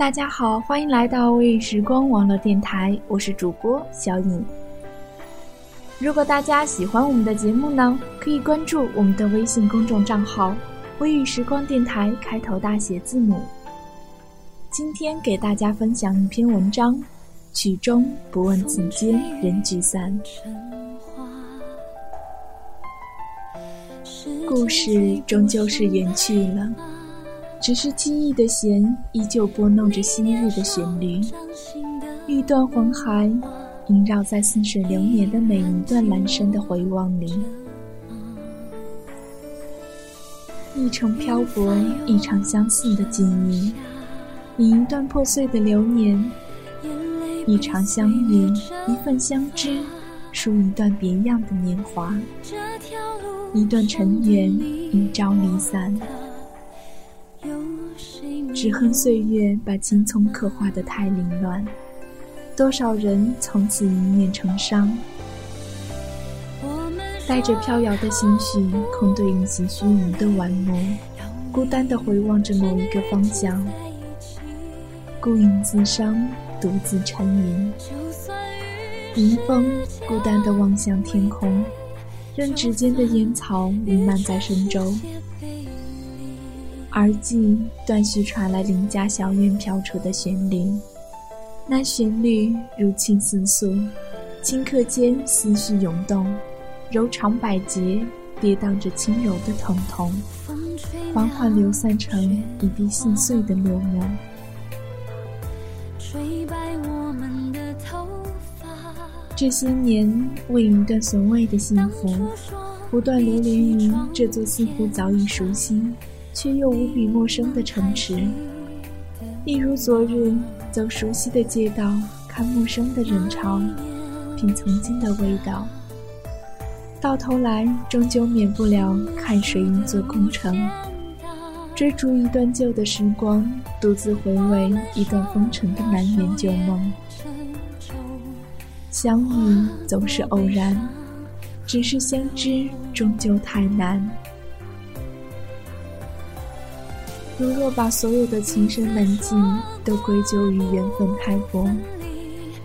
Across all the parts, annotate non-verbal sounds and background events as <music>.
大家好，欢迎来到微雨时光网络电台，我是主播小颖。如果大家喜欢我们的节目呢，可以关注我们的微信公众账号“微雨时光电台”，开头大写字母。今天给大家分享一篇文章：曲终不问此间人聚散，故事终究是远去了，只是记忆的弦依旧拨弄着昔日的旋律，欲断黄海。萦绕在似水流年的每一段阑珊的回望里，一程漂泊，一场相似的记忆，以一段破碎的流年，一场相遇，一份相知，书一段别样的年华，一段尘缘，一朝离散，只恨岁月把青葱刻画得太凌乱。多少人从此一念成伤，带着飘摇的心绪，空对一袭虚无的晚幕，孤单地回望着某一个方向，孤影自伤，独自沉吟。迎风孤单地望向天空，任指尖的烟草弥漫在深州。耳际断续传来邻家小院飘出的旋律。那旋律如泣似诉，顷刻间思绪涌动，柔肠百结，跌宕着轻柔的疼痛，缓缓流散成一地细碎的落寞。这些年，为一段所谓的幸福，不断流连于这座似乎早已熟悉，却又无比陌生的城池，一如昨日。走熟悉的街道，看陌生的人潮，品曾经的味道。到头来，终究免不了看谁一座空城。追逐一段旧的时光，独自回味一段风尘的难圆旧梦。相遇总是偶然，只是相知终究太难。如若把所有的情深难尽都归咎于缘分太薄，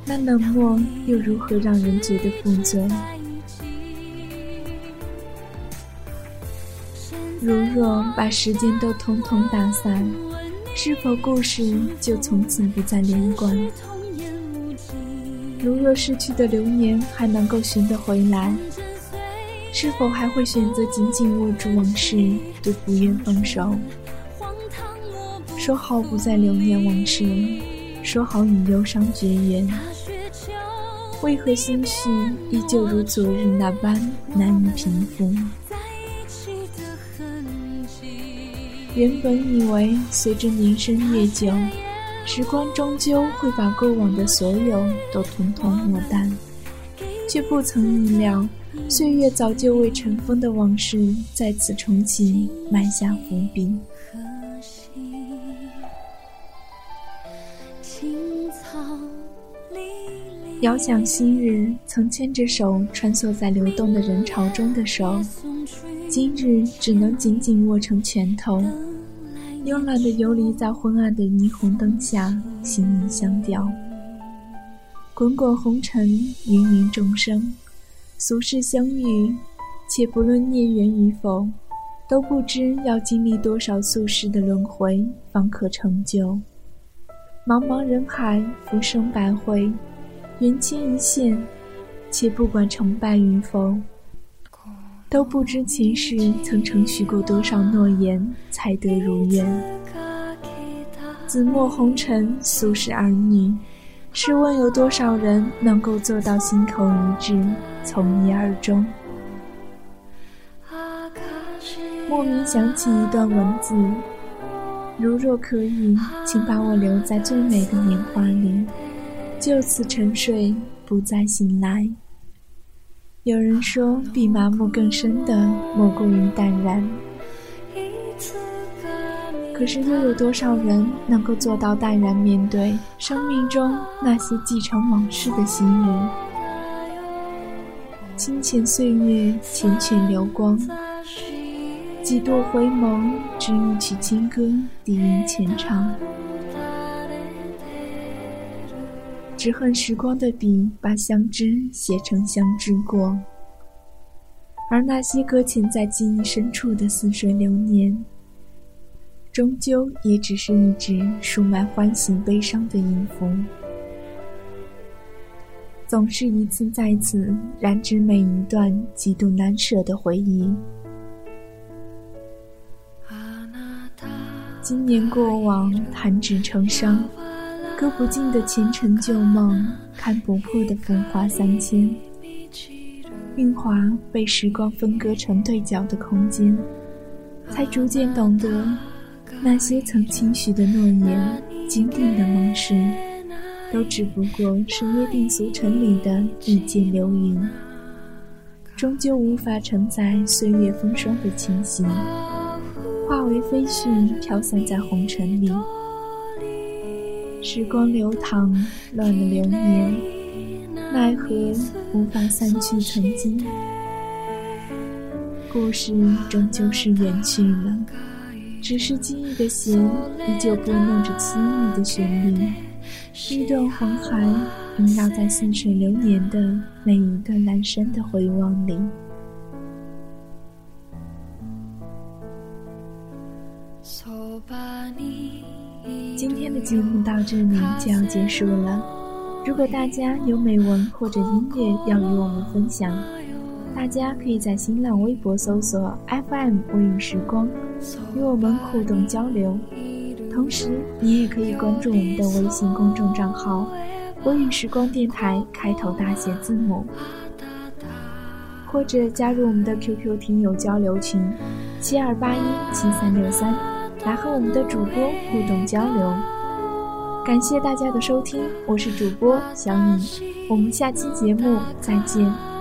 那冷漠又如何让人觉得负罪？如若把时间都统统打散，是否故事就从此不再连贯？如若失去的流年还能够寻得回来，是否还会选择紧紧握住往事，都不愿放手？说好不再留念往事，说好与忧伤绝缘，为何心绪依旧如昨日那般难以平复？原本以为随着年深月久，时光终究会把过往的所有都统统抹淡，却不曾意料，岁月早就为尘封的往事再次重启，埋下伏笔。遥想昔日曾牵着手穿梭在流动的人潮中的手，今日只能紧紧握成拳头，慵懒的游离在昏暗的霓虹灯下，心意相吊。滚滚红尘，芸芸众生，俗世相遇，且不论孽缘与否，都不知要经历多少宿世的轮回，方可成就。茫茫人海，浮生百回。缘牵一线，且不管成败与否，都不知前世曾承许过多少诺言，才得如愿。紫陌红尘，俗世儿女，试问有多少人能够做到心口一致，从一而终？莫名想起一段文字：如若可以，请把我留在最美的年华里，就此沉睡，不再醒来。有人说，比麻木更深的，莫过于淡然。可是，又有多少人能够做到淡然面对生命中那些继承往事的昔日？清浅岁月，缱绻流光，几度回眸，只一曲清歌，低吟浅唱。只恨时光的笔把相知写成相知过，而那些搁浅在记忆深处的似水流年，终究也只是一纸书满欢喜悲伤的音符，总是一次再次染指每一段极度难舍的回忆。今年过往，弹指成伤。割不尽的前尘旧梦，看不破的繁华三千。韵华被时光分割成对角的空间，才逐渐懂得，那些曾轻许的诺言、坚定的盟誓，都只不过是约定俗成里的一剪流云，终究无法承载岁月风霜的侵袭，化为飞絮飘散在红尘里。时光流淌，乱了流年，奈何无法散去曾经。故事终究是远去了，只是记忆的弦依旧拨弄着凄密的旋律。一段黄海萦绕在似水流年的每一个阑珊的回望里。今天的节目到这里就要结束了。如果大家有美文或者音乐要与我们分享，大家可以在新浪微博搜索 FM 微雨时光，与我们互动交流。同时，你也可以关注我们的微信公众账号 <laughs> “微雨时光电台”，开头大写字母，或者加入我们的 QQ 听友交流群：七二八一七三六三。来和我们的主播互动交流，感谢大家的收听，我是主播小米，我们下期节目再见。